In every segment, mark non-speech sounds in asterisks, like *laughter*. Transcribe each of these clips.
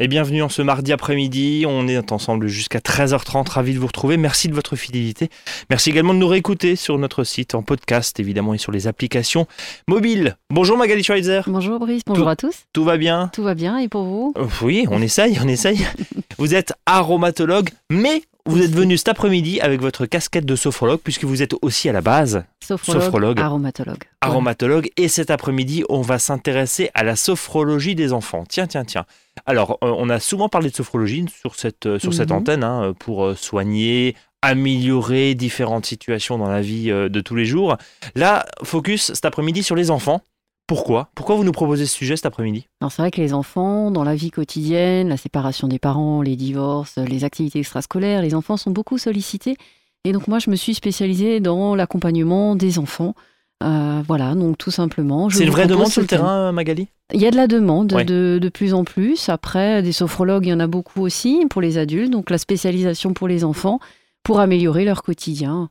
Et bienvenue en ce mardi après-midi. On est ensemble jusqu'à 13h30. Ravi de vous retrouver. Merci de votre fidélité. Merci également de nous réécouter sur notre site en podcast, évidemment, et sur les applications mobiles. Bonjour Magali Schweitzer. Bonjour Brice, bonjour à tous. Tout va bien? Tout va bien et pour vous? Oui, on essaye, on essaye. *laughs* vous êtes aromatologue, mais vous êtes venu cet après-midi avec votre casquette de sophrologue, puisque vous êtes aussi à la base Sophrologue, Sophrologue. aromatologue. aromatologue. Et cet après-midi, on va s'intéresser à la sophrologie des enfants. Tiens, tiens, tiens. Alors, euh, on a souvent parlé de sophrologie sur cette, euh, sur cette Mhm. antenne hein, pour euh, soigner, améliorer différentes situations dans la vie de tous les jours. Là, focus cet après-midi sur les enfants. Pourquoi? Pourquoi vous nous proposez ce sujet cet après-midi? Alors c'est vrai que les enfants, dans la vie quotidienne, la séparation des parents, les divorces, les activités extrascolaires, les enfants sont beaucoup sollicités. Et donc moi, je me suis spécialisée dans l'accompagnement des enfants. Euh, voilà, donc tout simplement. C'est une vraie demande sur le terrain, Magali? Il y a de la demande de, de plus en plus. Après, des sophrologues, il y en a beaucoup aussi pour les adultes. Donc la spécialisation pour les enfants, pour améliorer leur quotidien.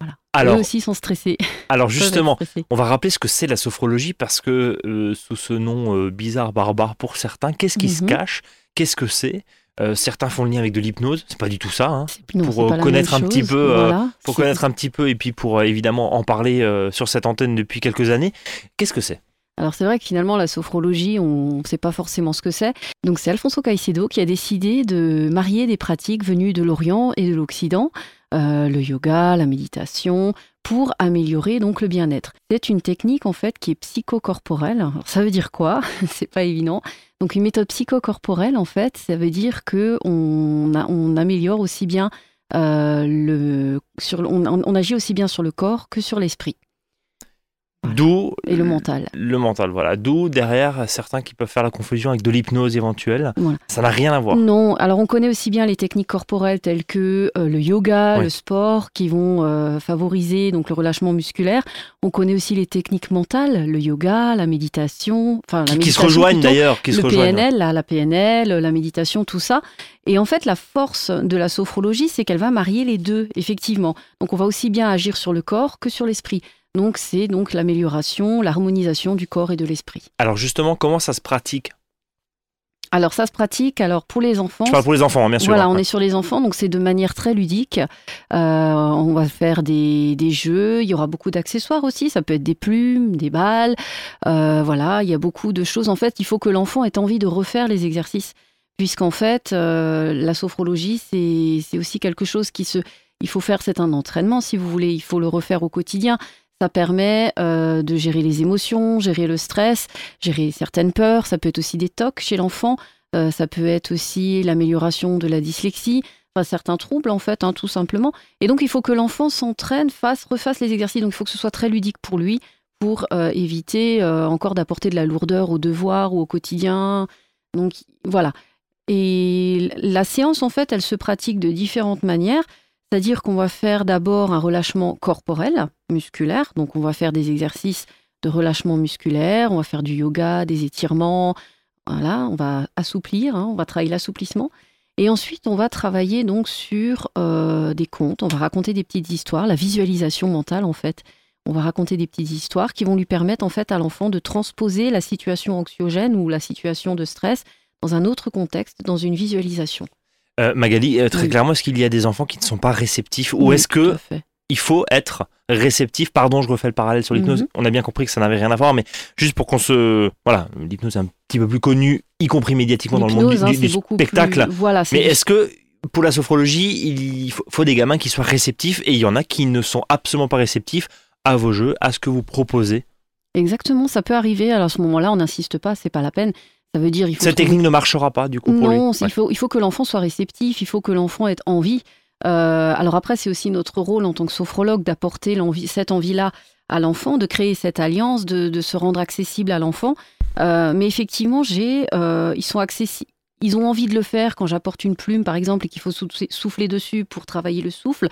Voilà. Alors, Eux aussi sont stressés. *laughs* alors justement, stressés. on va rappeler ce que c'est la sophrologie parce que euh, sous ce nom euh, bizarre, barbare pour certains, qu'est-ce qui se Mhm. cache? Qu'est-ce que c'est? Euh, Certains font le lien avec de l'hypnose, c'est pas du tout ça. hein. Non, pour, euh, connaître un petit peu, euh, pour connaître un petit peu et puis pour évidemment en parler sur cette antenne depuis quelques années. Qu'est-ce que c'est? Alors c'est vrai que finalement la sophrologie, on ne sait pas forcément ce que c'est. Donc c'est Alfonso Caicedo qui a décidé de marier des pratiques venues de l'Orient et de l'Occident, euh, le yoga, la méditation, pour améliorer donc le bien-être. C'est une technique en fait qui est psychocorporelle. Alors, ça veut dire quoi? *laughs* C'est pas évident. Donc une méthode psychocorporelle en fait, ça veut dire que on, améliore aussi bien euh, le sur on, agit aussi bien sur le corps que sur l'esprit. D'où et le mental. Le mental, voilà. D'où derrière certains qui peuvent faire la confusion avec de l'hypnose éventuelle. Voilà. Ça n'a rien à voir. Non, alors on connaît aussi bien les techniques corporelles telles que euh, le yoga, le sport, qui vont euh, favoriser donc le relâchement musculaire. On connaît aussi les techniques mentales, le yoga, la méditation, enfin Qui, qui se rejoignent d'ailleurs, qui se le rejoignent. PNL, la PNL, la méditation, tout ça. Et en fait, la force de la sophrologie, c'est qu'elle va marier les deux, effectivement. Donc, on va aussi bien agir sur le corps que sur l'esprit. Donc, c'est donc l'amélioration, l'harmonisation du corps et de l'esprit. Alors justement, comment ça se pratique? Alors, ça se pratique. Alors, pour les enfants, Je parle pour les enfants, hein, bien sûr. Voilà, on est sur les enfants, donc c'est de manière très ludique. Euh, on va faire des, des jeux, il y aura beaucoup d'accessoires aussi, ça peut être des plumes, des balles. Euh, voilà, il y a beaucoup de choses. En fait, il faut que l'enfant ait envie de refaire les exercices, puisqu'en fait, euh, la sophrologie, c'est c'est aussi quelque chose qui se... Il faut faire, c'est un entraînement, si vous voulez, il faut le refaire au quotidien. Ça permet euh, de gérer les émotions, gérer le stress, gérer certaines peurs. Ça peut être aussi des tocs chez l'enfant. Euh, ça peut être aussi l'amélioration de la dyslexie, certains troubles en fait, hein, tout simplement. Et donc il faut que l'enfant s'entraîne, fasse, refasse les exercices. Donc il faut que ce soit très ludique pour lui, pour euh, éviter encore d'apporter de la lourdeur au devoir ou au quotidien. Donc voilà. Et la séance en fait, elle se pratique de différentes manières. C'est-à-dire qu'on va faire d'abord un relâchement corporel, musculaire. Donc on va faire des exercices de relâchement musculaire, on va faire du yoga, des étirements, voilà, on va assouplir, hein, on va travailler l'assouplissement. Et ensuite, on va travailler donc sur euh, des contes, on va raconter des petites histoires, la visualisation mentale en fait. On va raconter des petites histoires qui vont lui permettre en fait à l'enfant de transposer la situation anxiogène ou la situation de stress dans un autre contexte, dans une visualisation. Euh, Magali, euh, très Oui. clairement, est-ce qu'il y a des enfants qui ne sont pas réceptifs Ou Oui, est-ce que il faut être réceptif? Pardon, je refais le parallèle sur l'hypnose. Mhm. On a bien compris que ça n'avait rien à voir, mais juste pour qu'on se... Voilà, l'hypnose est un petit peu plus connue, y compris médiatiquement dans le monde du, hein, du- spectacle. plus- Voilà, Mais est-ce que pour la sophrologie, il faut, faut des gamins qui soient réceptifs? Et il y en a qui ne sont absolument pas réceptifs à vos jeux, à ce que vous proposez exactement, ça peut arriver. Alors à ce moment-là, on n'insiste pas, c'est pas la peine. Ça veut dire il faut Cette technique ne marchera pas du coup pour lui. Non, Ouais. il, faut, il faut que l'enfant soit réceptif, il faut que l'enfant ait envie. Euh, alors après, c'est aussi notre rôle en tant que sophrologue d'apporter cette envie-là à l'enfant, de créer cette alliance, de, de se rendre accessible à l'enfant. Euh, mais effectivement, j'ai, euh, ils sont accessibles. Ils ont envie de le faire quand j'apporte une plume, par exemple, et qu'il faut sou- souffler dessus pour travailler le souffle.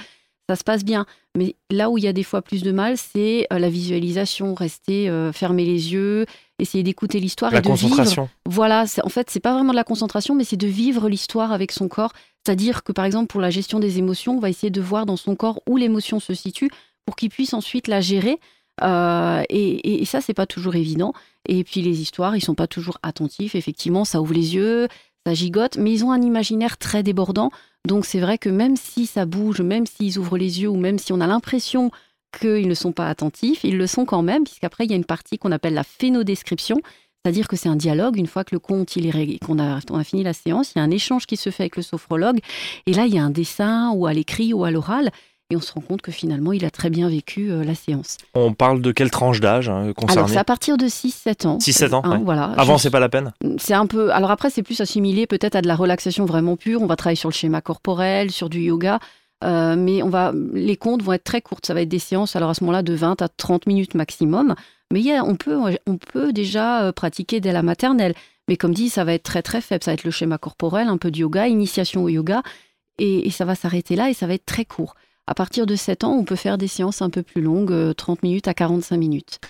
Ça se passe bien. Mais là où il y a des fois plus de mal, c'est euh, la visualisation, rester, euh, fermer les yeux, essayer d'écouter l'histoire La et de vivre concentration. voilà, c'est- en fait, c'est pas vraiment de la concentration, mais c'est de vivre l'histoire avec son corps. C'est-à-dire que, par exemple, pour la gestion des émotions, on va essayer de voir dans son corps où l'émotion se situe pour qu'il puisse ensuite la gérer. Euh, et, et- et ça, c'est pas toujours évident. Et puis les histoires, ils sont pas toujours attentifs. Effectivement, ça ouvre les yeux, ça gigote, mais ils ont un imaginaire très débordant. Donc c'est vrai que même si ça bouge, même s'ils ouvrent les yeux ou même si on a l'impression qu'ils ne sont pas attentifs, ils le sont quand même, puisqu'après il y a une partie qu'on appelle la phénodescription, c'est-à-dire que c'est un dialogue. Une fois que le conte, il est qu'on a, a fini la séance, il y a un échange qui se fait avec le sophrologue, et là il y a un dessin ou à l'écrit ou à l'oral, et on se rend compte que finalement, il a très bien vécu euh, la séance. On parle de quelle tranche d'âge hein, Alors, c'est à partir de 6-7 ans. 6-7 ans, hein, voilà. Avant, c'est pas la peine C'est un peu... Alors après, c'est plus assimilé peut-être à de la relaxation vraiment pure. On va travailler sur le schéma corporel, sur du yoga. Euh, mais on va, les comptes vont être très courtes. Ça va être des séances, alors à ce moment-là, de 20 à 30 minutes maximum. Mais y a, on, peut, on peut déjà euh, pratiquer dès la maternelle. Mais comme dit, ça va être très très faible. Ça va être le schéma corporel, un peu de yoga, initiation au yoga. Et, et ça va s'arrêter là et ça va être très court. À partir de 7 ans, on peut faire des séances un peu plus longues, 30 euh, minutes à 45 minutes.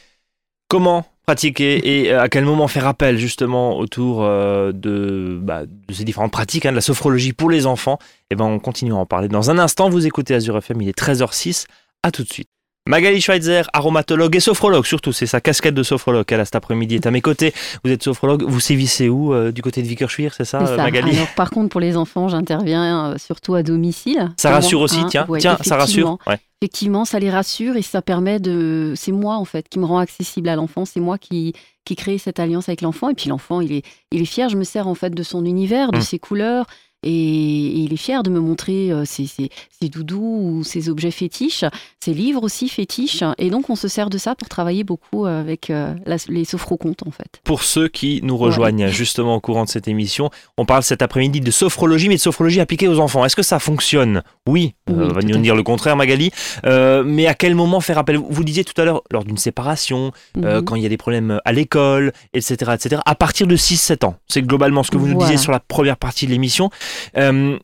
Comment pratiquer et euh, à quel moment faire appel justement autour euh, bah, de, ces différentes pratiques, hein, de la sophrologie pour les enfants? Eh ben, on continue à en parler dans un instant. Vous écoutez Azure FM, il est 13h06. À tout de suite. Magali Schweitzer, aromatologue et sophrologue, surtout, c'est sa casquette de sophrologue qu'elle a cet après-midi, est à mes côtés. Vous êtes sophrologue, vous sévissez où euh, Du côté de Vickerschwir, c'est ça, ça, Magali? Alors, Par contre, pour les enfants, j'interviens euh, surtout à domicile. Ça rassure aussi, hein, tiens, tiens, ça rassure. Effectivement, ça les rassure et ça permet de. C'est moi, en fait, qui me rend accessible à l'enfant, c'est moi qui, qui crée cette alliance avec l'enfant. Et puis l'enfant, il est, il est fier, je me sers en fait de son univers, de hum. ses couleurs, et, il est fier de me montrer euh, ses, doudous ou ses objets fétiches, ses livres aussi fétiches. Et donc, on se sert de ça pour travailler beaucoup avec euh, les sophrocontes, en fait. Pour ceux qui nous rejoignent justement au courant de cette émission, on parle cet après-midi de sophrologie, mais de sophrologie appliquée aux enfants. Est-ce que ça fonctionne? Oui, euh, on va nous dire le contraire, Magali. mais à quel moment faire appel? Vous disiez tout à l'heure, lors d'une séparation, mhm. quand il y a des problèmes à l'école, etc., etc., à partir de 6-7 ans. C'est globalement ce que vous nous disiez sur la première partie de l'émission. Euh,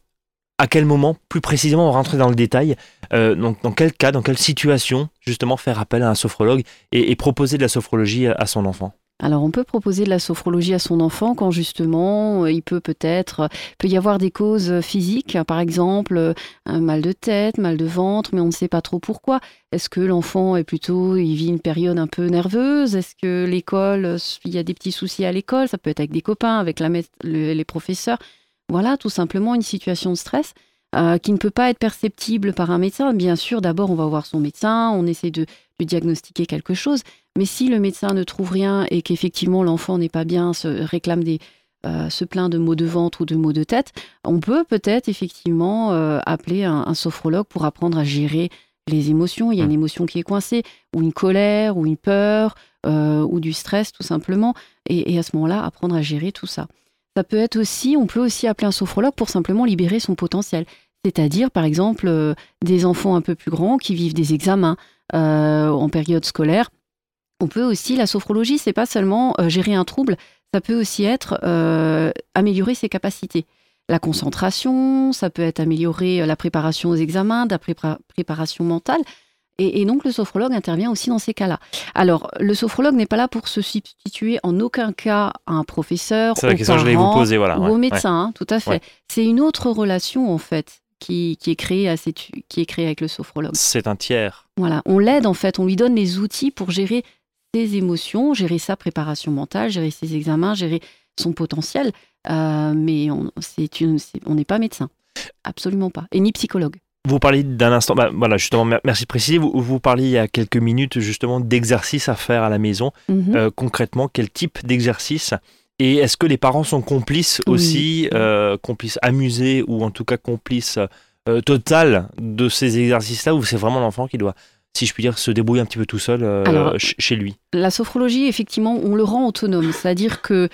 à quel moment, plus précisément, on rentrer dans le détail, euh, donc dans quel cas, dans quelle situation, justement, faire appel à un sophrologue et, proposer de la sophrologie à, son enfant? Alors on peut proposer de la sophrologie à son enfant quand justement il peut peut-être peut y avoir des causes physiques, par exemple un mal de tête, mal de ventre, mais on ne sait pas trop pourquoi. Est-ce que l'enfant est plutôt il vit une période un peu nerveuse? Est-ce que l'école il y a des petits soucis à l'école? Ça peut être avec des copains, avec les professeurs. Voilà, tout simplement une situation de stress euh, qui ne peut pas être perceptible par un médecin. Bien sûr, d'abord, on va voir son médecin, on essaie de lui diagnostiquer quelque chose. Mais si le médecin ne trouve rien et qu'effectivement l'enfant n'est pas bien, se réclame des, euh, se plaint de maux de ventre ou de maux de tête, on peut peut-être effectivement euh, appeler un, sophrologue pour apprendre à gérer les émotions. Il y a une mmh. émotion qui est coincée, ou une colère, ou une peur, ou du stress tout simplement. et à ce moment-là, apprendre à gérer tout ça. Ça peut être aussi, on peut aussi appeler un sophrologue pour simplement libérer son potentiel. C'est-à-dire, par exemple, euh, des enfants un peu plus grands qui vivent des examens euh, en période scolaire. On peut aussi, la sophrologie, c'est pas seulement euh, gérer un trouble, ça peut aussi être améliorer ses capacités. La concentration, ça peut être améliorer la préparation aux examens, la préparation mentale. Et, donc le sophrologue intervient aussi dans ces cas-là. Alors le sophrologue n'est pas là pour se substituer en aucun cas à un professeur, C'est la question que je vais vous poser, voilà, ou au médecin, hein, tout à fait. C'est une autre relation en fait qui, est créée à qui est créée avec le sophrologue. C'est un tiers. Voilà, on l'aide en fait, on lui donne les outils pour gérer ses émotions, gérer sa préparation mentale, gérer ses examens, gérer son potentiel. Euh, mais on n'est pas médecin, absolument pas, et ni psychologue. Vous parliez d'un instant, bah, voilà, justement, merci de préciser. Vous, vous parliez il y a quelques minutes justement d'exercices à faire à la maison. Mhm. Euh, concrètement, quel type d'exercice? Et est-ce que les parents sont complices aussi, euh, complices amusés ou en tout cas complices euh, total de ces exercices-là ou c'est vraiment l'enfant qui doit si je puis dire, se débrouiller un petit peu tout seul chez lui? La sophrologie, effectivement, on le rend autonome. C'est-à-dire que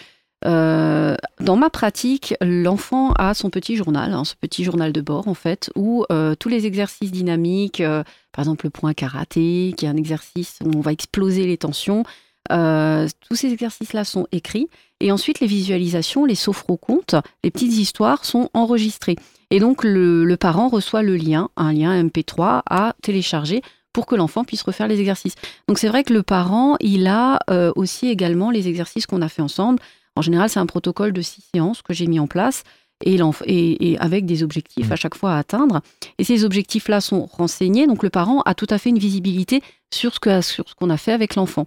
euh, dans ma pratique, l'enfant a son petit journal, hein, ce petit journal de bord en fait, où euh, tous les exercices dynamiques, euh, par exemple le point karaté, qui est un exercice où on va exploser les tensions, tous ces exercices-là sont écrits. Et ensuite, les visualisations, les sophrocontes, les petites histoires sont enregistrées. Et donc, le, le parent reçoit le lien, un lien MP3 à télécharger pour que l'enfant puisse refaire les exercices. Donc c'est vrai que le parent, il a aussi également les exercices qu'on a fait ensemble, en général, c'est un protocole de six séances que j'ai mis en place et, avec des objectifs mmh. à chaque fois à atteindre. Et ces objectifs-là sont renseignés, donc le parent a tout à fait une visibilité sur ce qu'on a fait avec l'enfant.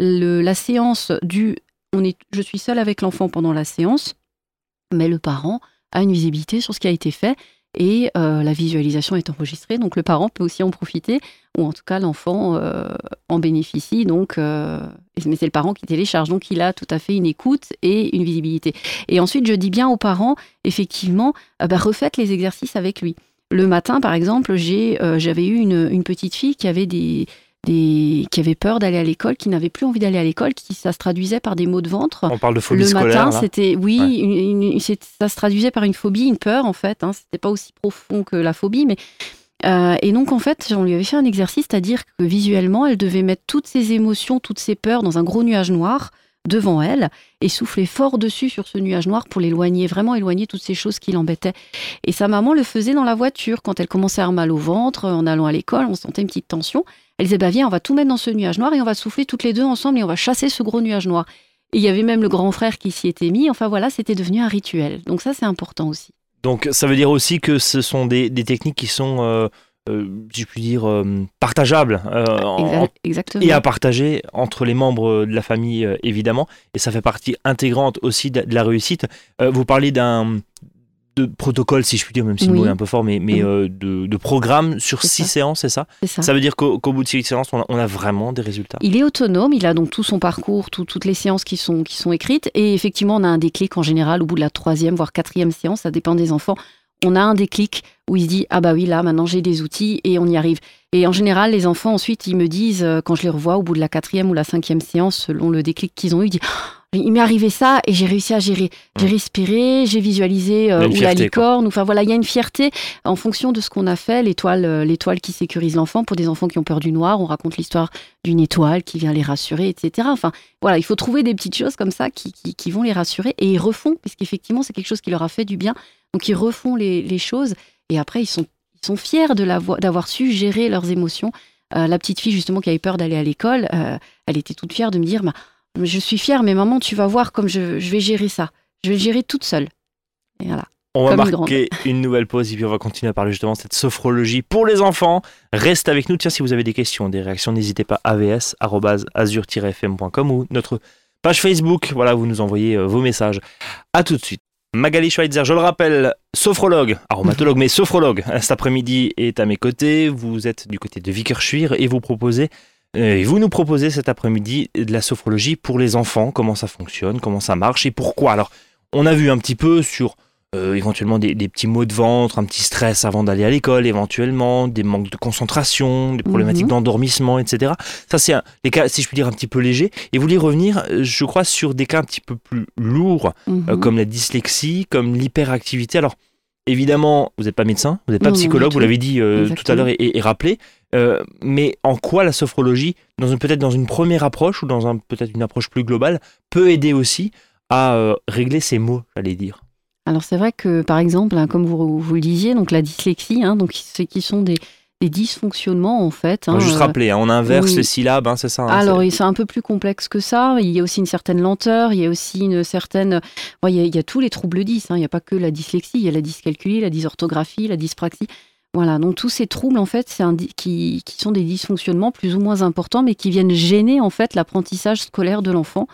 La séance du on est, je suis seule avec l'enfant pendant la séance. mais le parent a une visibilité sur ce qui a été fait et euh, la visualisation est enregistrée, donc le parent peut aussi en profiter, ou en tout cas l'enfant euh, en bénéficie, donc, euh, mais c'est le parent qui télécharge, donc il a tout à fait une écoute et une visibilité. Et ensuite, je dis bien aux parents, effectivement, bah, refaites les exercices avec lui. Le matin, par exemple, j'avais eu une, petite fille qui avait des, des, qui avaient peur d'aller à l'école, qui n'avaient plus envie d'aller à l'école, qui ça se traduisait par des maux de ventre. On parle de phobie le scolaire. matin, c'était oui, ça se traduisait par une phobie, une peur en fait. Hein, c'était pas aussi profond que la phobie, mais euh, et donc en fait, on lui avait fait un exercice, c'est-à-dire que visuellement, elle devait mettre toutes ses émotions, toutes ses peurs dans un gros nuage noir devant elle et souffler fort dessus sur ce nuage noir pour l'éloigner, vraiment éloigner toutes ces choses qui l'embêtaient. Et sa maman le faisait dans la voiture quand elle commençait à avoir mal au ventre en allant à l'école, on sentait une petite tension. Elle disait, bah viens, on va tout mettre dans ce nuage noir et on va souffler toutes les deux ensemble et on va chasser ce gros nuage noir. Et il y avait même le grand frère qui s'y était mis. Enfin voilà, c'était devenu un rituel. Donc ça, c'est important aussi. Donc ça veut dire aussi que ce sont des, techniques qui sont, euh, si je puis dire, euh, partageables. Exactement. Et à partager entre les membres de la famille, évidemment. Et ça fait partie intégrante aussi de, la réussite. vous parlez d'un de protocole, si je puis dire, même si le mot est un peu fort, mais, mais euh, de, de, programme sur six séances, c'est ça, ça Ça veut dire qu'au bout de six séances, on a, vraiment des résultats Il est autonome, il a donc tout son parcours, toutes les séances qui sont, qui sont écrites, et effectivement, on a un déclic en général au bout de la troisième, voire quatrième séance, ça dépend des enfants. On a un déclic où il se dit ah bah oui là maintenant j'ai des outils et on y arrive. Et en général les enfants ensuite ils me disent euh, quand je les revois au bout de la quatrième ou la cinquième séance selon le déclic qu'ils ont eu, ils disent il m'est arrivé ça et j'ai réussi à gérer. J'ai mmh. respiré, j'ai visualisé euh, ou la licorne. Enfin voilà, il y a une fierté en fonction de ce qu'on a fait. L'étoile, euh, l'étoile qui sécurise l'enfant. Pour des enfants qui ont peur du noir, on raconte l'histoire d'une étoile qui vient les rassurer, etc. Enfin voilà, il faut trouver des petites choses comme ça qui, qui, vont les rassurer et ils refont, puisqu'effectivement c'est quelque chose qui leur a fait du bien. Donc ils refont les, les choses et après ils sont, ils sont fiers de d'avoir su gérer leurs émotions. Euh, la petite fille justement qui avait peur d'aller à l'école, elle était toute fière de me dire. Bah, je suis fière, mais maman, tu vas voir comme je, vais gérer ça. Je vais le gérer toute seule. Et voilà. On va marquer *laughs* une, nouvelle pause et puis on va continuer à parler justement de cette sophrologie pour les enfants. Reste avec nous. Tiens, si vous avez des questions, des réactions, n'hésitez pas avs.azur-fm.com ou notre page Facebook. Voilà, vous nous envoyez euh, vos messages. À tout de suite. Magali Schweitzer, je le rappelle, sophrologue, aromatologue, mais sophrologue, cet après-midi est à mes côtés. Vous êtes du côté de Vickerschwir et vous proposez euh, et vous nous proposez cet après-midi de la sophrologie pour les enfants, comment ça fonctionne, comment ça marche et pourquoi. Alors, on a vu un petit peu sur euh, éventuellement des, petits maux de ventre, un petit stress avant d'aller à l'école, éventuellement des manques de concentration, des problématiques mhm. d'endormissement, etc. Ça, c'est les cas, si je puis dire, un petit peu légers. Et vous voulez revenir, euh, je crois, sur des cas un petit peu plus lourds, mhm. comme la dyslexie, comme l'hyperactivité. Alors, évidemment, vous n'êtes pas médecin, vous n'êtes pas psychologue, vous l'avez dit tout à l'heure et rappelé. Euh, mais en quoi la sophrologie, peut-être dans une première approche ou dans un, peut-être une approche plus globale, peut aider aussi à euh, régler ces mots, j'allais dire? Alors c'est vrai que par exemple, hein, comme vous, vous, le disiez, donc la dyslexie, hein, donc c'est qui sont des, dysfonctionnements en fait. Hein, juste euh, rappeler, on inverse les syllabes, c'est ça. Alors c'est un peu plus complexe que ça. Il y a aussi une certaine lenteur, il y a aussi une certaine. il, y a, tous les troubles 10, il n'y a pas que la dyslexie, il y a la dyscalculie, la dysorthographie, la dyspraxie. Voilà, donc tous ces troubles, en fait, c'est qui, qui, sont des dysfonctionnements plus ou moins importants, mais qui viennent gêner, en fait, l'apprentissage scolaire de l'enfant.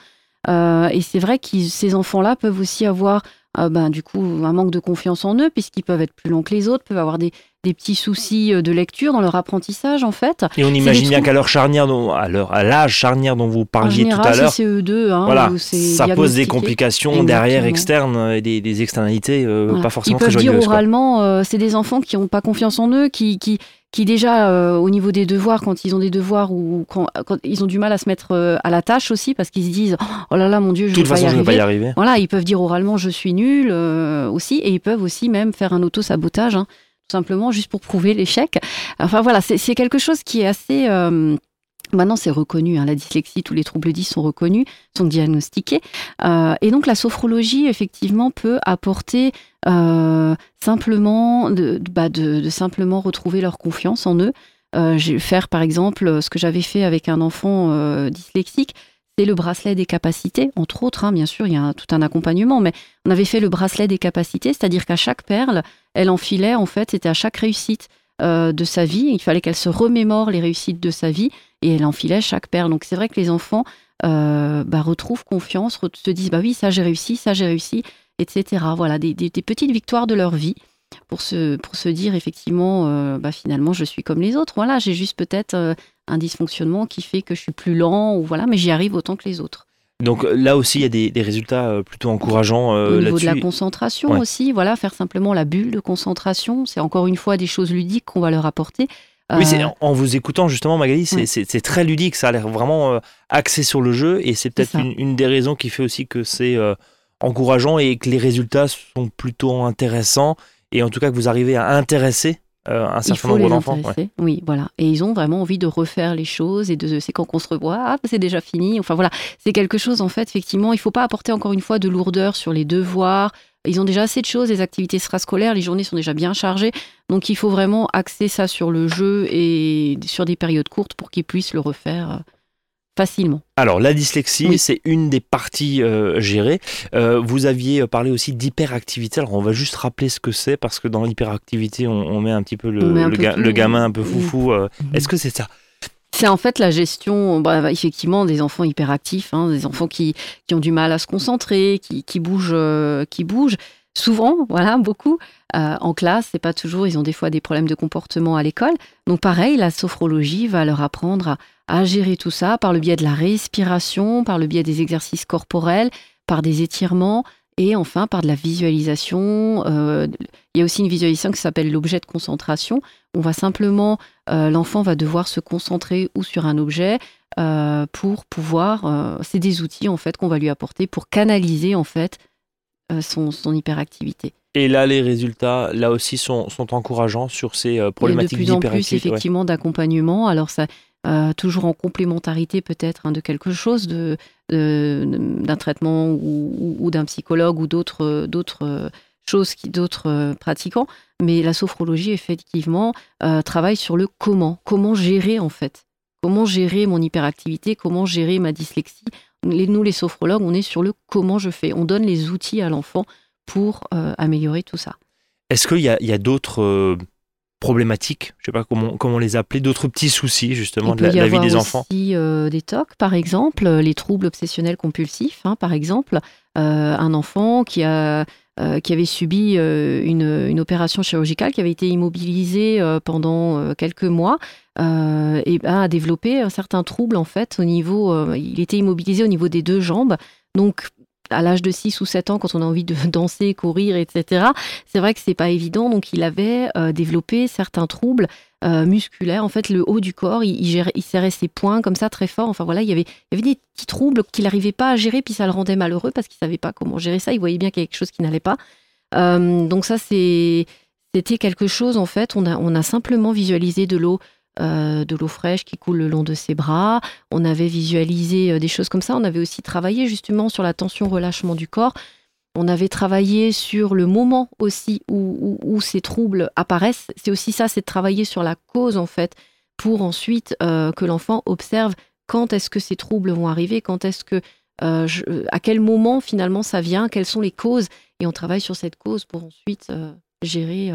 Euh, et c'est vrai que ces enfants-là peuvent aussi avoir euh, ben, du coup un manque de confiance en eux, puisqu'ils peuvent être plus longs que les autres, peuvent avoir des, des petits soucis euh, de lecture dans leur apprentissage en fait. Et on imagine bien qu'à leur charnière, à leur, à l'âge charnière dont vous parliez tout à l'heure, c'est CE2, hein, voilà, ça pose des complications derrière externes et des, des externalités pas forcément très joyeuses. Ils peuvent dire oralement, c'est des enfants qui n'ont pas confiance en eux, qui, qui qui déjà euh, au niveau des devoirs, quand ils ont des devoirs ou quand, ils ont du mal à se mettre euh, à la tâche aussi parce qu'ils se disent oh là là mon dieu je ne vais, pas y arriver. Voilà, ils peuvent dire oralement je suis nul euh, aussi et ils peuvent aussi même faire un auto sabotage hein, tout simplement juste pour prouver l'échec. Enfin voilà, c'est quelque chose qui est assez Maintenant, c'est reconnu, hein, la dyslexie, tous les troubles 10 sont reconnus, sont diagnostiqués. Euh, et donc, la sophrologie, effectivement, peut apporter euh, simplement bah, de, simplement retrouver leur confiance en eux. Euh, faire, par exemple, ce que j'avais fait avec un enfant dyslexique, c'est le bracelet des capacités, entre autres, hein, bien sûr, il y a tout un accompagnement, mais on avait fait le bracelet des capacités, c'est-à-dire qu'à chaque perle, elle enfilait, en fait, c'était à chaque réussite de sa vie, il fallait qu'elle se remémore les réussites de sa vie et elle enfilait chaque perle. Donc c'est vrai que les enfants euh, bah, retrouvent confiance, se disent bah oui ça j'ai réussi, ça j'ai réussi. etc. Voilà, des, petites victoires de leur vie pour se, dire effectivement, bah, finalement, je suis comme les autres. Voilà, j'ai juste peut-être un dysfonctionnement qui fait que je suis plus lent, ou voilà, mais j'y arrive autant que les autres. Donc là aussi, il y a des, résultats plutôt encourageants Au niveau de la concentration aussi, voilà, faire simplement la bulle de concentration, c'est encore une fois des choses ludiques qu'on va leur apporter. Oui, euh, en vous écoutant justement, Magali, c'est très ludique, ça a l'air vraiment euh, axé sur le jeu et c'est peut-être une, des raisons qui fait aussi que c'est euh, encourageant et que les résultats sont plutôt intéressants et en tout cas que vous arrivez à intéresser un certain nombre d'enfants. Oui, voilà. Et ils ont vraiment envie de refaire les choses et de c'est quand on se revoit, ah, c'est déjà fini. Enfin voilà, c'est quelque chose en fait, effectivement, il ne faut pas apporter encore une fois de lourdeur sur les devoirs, ils ont déjà assez de choses, les activités scolaires, les journées sont déjà bien chargées. Donc il faut vraiment axer ça sur le jeu et sur des périodes courtes pour qu'ils puissent le refaire euh, facilement. Alors la dyslexie, c'est une des parties euh, gérées. Euh, vous aviez parlé aussi d'hyperactivité. Alors on va juste rappeler ce que c'est parce que dans l'hyperactivité, on, met un petit peu le, gamin un peu foufou. Est-ce que c'est ça? C'est en fait la gestion, bah, effectivement, des enfants hyperactifs, hein, des enfants qui, qui, ont du mal à se concentrer, qui, qui bougent, euh, qui bougent souvent, voilà, beaucoup. Euh, en classe, c'est pas toujours, ils ont des fois des problèmes de comportement à l'école. Donc pareil, la sophrologie va leur apprendre à, gérer tout ça par le biais de la respiration, par le biais des exercices corporels, par des étirements, et enfin, par de la visualisation, euh, il y a aussi une visualisation qui s'appelle l'objet de concentration. On va simplement, euh, l'enfant va devoir se concentrer ou sur un objet pour pouvoir. c'est des outils en fait qu'on va lui apporter pour canaliser en fait son, hyperactivité. Et là, les résultats, là aussi, sont, sont encourageants sur ces problématiques d'hyperactivité. de plus en plus, effectivement, d'accompagnement. Alors, ça, euh, toujours en complémentarité peut-être hein, de quelque chose, de, d'un traitement ou, d'un psychologue ou d'autres, d'autres choses, d'autres pratiquants. Mais la sophrologie, effectivement, euh, travaille sur le comment. Comment gérer, en fait. Comment gérer mon hyperactivité, comment gérer ma dyslexie? Nous, les sophrologues, on est sur le comment je fais. On donne les outils à l'enfant pour euh, améliorer tout ça. Est-ce qu'il y a, y a d'autres problématiques, je sais pas comment, comment les appeler, d'autres petits soucis justement de la, vie des enfants? Aussi, euh, des TOC par exemple, les troubles obsessionnels compulsifs hein, par exemple, euh, un enfant qui a euh, qui avait subi une, une, opération chirurgicale, qui avait été immobilisé pendant quelques mois, et ben, a développé un certain trouble en fait au niveau, il était immobilisé au niveau des deux jambes, donc à l'âge de 6 ou 7 ans, quand on a envie de *laughs* danser, courir, etc., c'est vrai que c'est pas évident. Donc, il avait euh, développé certains troubles euh, musculaires. En fait, le haut du corps, il, serrait ses poings comme ça très fort. Enfin, voilà, il y avait, des petits troubles qu'il n'arrivait pas à gérer, puis ça le rendait malheureux parce qu'il savait pas comment gérer ça. Il voyait bien qu'il y quelque chose qui n'allait pas. Euh, donc, ça. C'était quelque chose, en fait, on a simplement visualisé de l'eau euh, de l'eau fraîche qui coule le long de ses bras. On avait visualisé euh, des choses comme ça. On avait aussi travaillé justement sur la tension-relâchement du corps. On avait travaillé sur le moment aussi où, ces troubles apparaissent. C'est aussi ça, c'est de travailler sur la cause en fait, pour ensuite euh, que l'enfant observe quand est-ce que ces troubles vont arriver, quand est-ce que, à quel moment finalement ça vient, quelles sont les causes, et on travaille sur cette cause pour ensuite gérer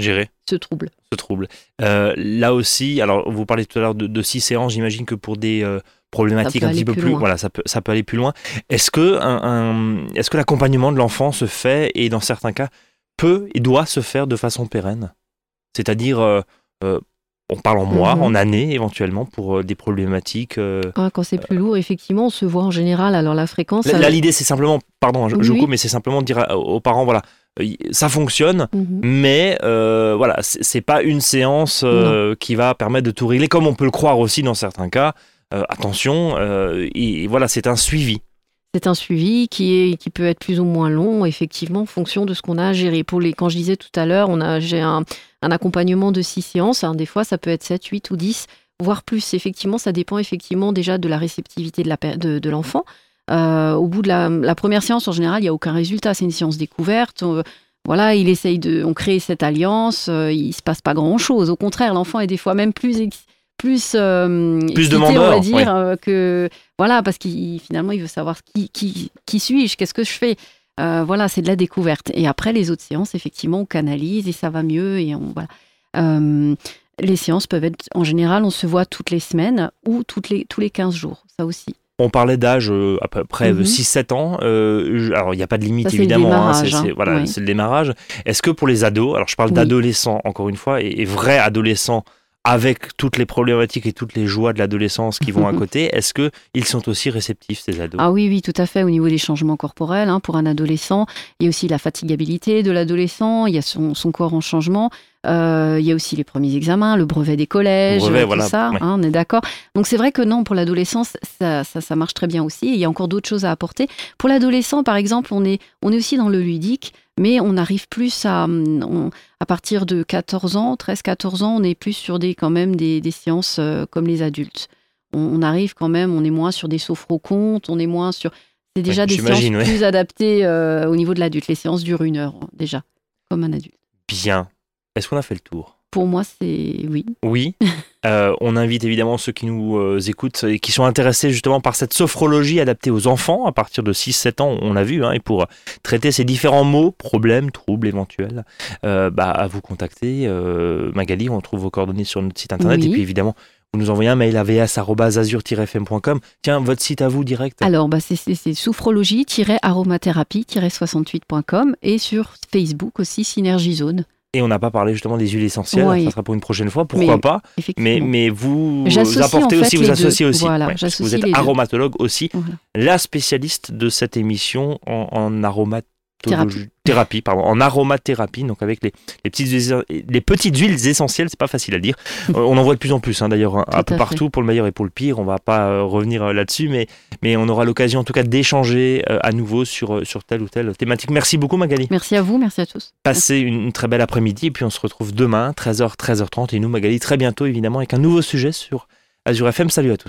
gérer ce trouble. Ce trouble. Euh, là aussi, alors vous parlez tout à l'heure de, six séances, j'imagine que pour des euh, problématiques un petit peu plus, voilà, ça peut, ça peut aller plus loin. Est-ce que, un, est-ce que l'accompagnement de l'enfant se fait et dans certains cas peut et doit se faire de façon pérenne? C'est-à-dire, euh, on parle en mois, mhm. en années éventuellement pour des problématiques. Ah, quand c'est plus lourd, effectivement, on se voit en général. Alors la fréquence. Là, l'idée, c'est simplement, pardon, je, coupe, mais c'est simplement de dire aux parents, voilà, ça fonctionne, mhm. mais euh, voilà, c'est pas une séance euh, qui va permettre de tout régler, comme on peut le croire aussi dans certains cas. attention, et, voilà, c'est un suivi. C'est un suivi qui, est, qui peut être plus ou moins long, effectivement, en fonction de ce qu'on a à gérer. Pour les, quand je disais tout à l'heure, j'ai un, accompagnement de six séances. Hein, des fois, ça peut être 7, 8 ou 10, voire plus. Effectivement, ça dépend effectivement déjà de la réceptivité de, de l'enfant. Euh, au bout de la, première séance, en général, il n'y a aucun résultat. C'est une séance découverte. voilà, il essaye de, on crée cette alliance. Euh, il se passe pas grand chose. Au contraire, l'enfant est des fois même plus plus euh, plus demandeur, on va dire que voilà parce qu'il finalement il veut savoir qui qui, qui suis-je, qu'est-ce que je fais. voilà, c'est de la découverte. Et après les autres séances, effectivement, on canalise et ça va mieux et on voilà. les séances peuvent être en général, on se voit toutes les semaines ou toutes les tous les 15 jours. Ça aussi. On parlait d'âge euh, à peu près Mhm. 6-7 ans. Euh, alors, il n'y a pas de limite, Ça, évidemment. hein, c'est, hein. voilà, Oui. c'est le démarrage. Est-ce que pour les ados, alors je parle Oui. d'adolescents, encore une fois, et, et vrais adolescents avec toutes les problématiques et toutes les joies de l'adolescence qui vont à *laughs* côté, est-ce que ils sont aussi réceptifs, ces ados? Ah oui, oui, tout à fait. Au niveau des changements corporels, hein, pour un adolescent, il y a aussi la fatigabilité de l'adolescent, il y a son, son corps en changement, euh, il y a aussi les premiers examens, le brevet des collèges, Brevet, tout voilà, ça, ouais. hein, on est d'accord. Donc c'est vrai que non, pour l'adolescence, ça, ça, ça marche très bien aussi. Et il y a encore d'autres choses à apporter. Pour l'adolescent, par exemple, on est, on est aussi dans le ludique, mais on arrive plus à, on- à partir de 14 ans, 13-14 ans, on est plus sur des, quand même des, des séances euh, comme les adultes. On, on arrive quand même, on est moins sur des sophro-comptes, on est moins sur... C'est déjà Ouais, des séances ouais. plus adaptées euh, au niveau de l'adulte. Les séances durent une heure, déjà, comme un adulte. Bien. Est-ce qu'on a fait le tour? Pour moi, c'est oui. Oui. *laughs* Euh, on invite évidemment ceux qui nous euh, écoutent et qui sont intéressés justement par cette sophrologie adaptée aux enfants à partir de 6-7 ans, on l'a vu, hein, et pour traiter ces différents mots, problèmes, troubles éventuels, euh, bah, à vous contacter. Magali, on trouve vos coordonnées sur notre site internet Oui. et puis évidemment, vous nous envoyez un mail à vs.azur-fm.com. Tiens, votre site à vous direct Alors, bah, c'est- c'est c'est souphrologie-aromathérapie-68.com et sur Facebook aussi, Synergie Zone, Et on n'a pas parlé justement des huiles essentielles, Oui. ça sera pour une prochaine fois, pourquoi Mais- pas mais, mais vous apportez en fait, aussi, vous deux. associez aussi. Voilà, parce que vous êtes deux. aromatologue aussi, Voilà. la spécialiste de cette émission en, en aromatologie. Thérapie. Thérapie, pardon, en aromathérapie, donc avec les, les, petites, huiles- les petites huiles essentielles, c'est pas facile à dire. *laughs* Euh, on en voit de plus en plus, hein, d'ailleurs, un, Tout peu partout, pour le meilleur et pour le pire. On va pas euh, revenir euh, là-dessus, mais, mais on aura l'occasion en tout cas d'échanger à nouveau sur, sur telle ou telle thématique. Merci beaucoup, Magali. Merci à vous, merci à tous. Passez une, une très belle après-midi et puis on se retrouve demain, 13h, 13h30 et nous, Magali, très bientôt évidemment avec un nouveau sujet sur Azure FM. Salut à tous.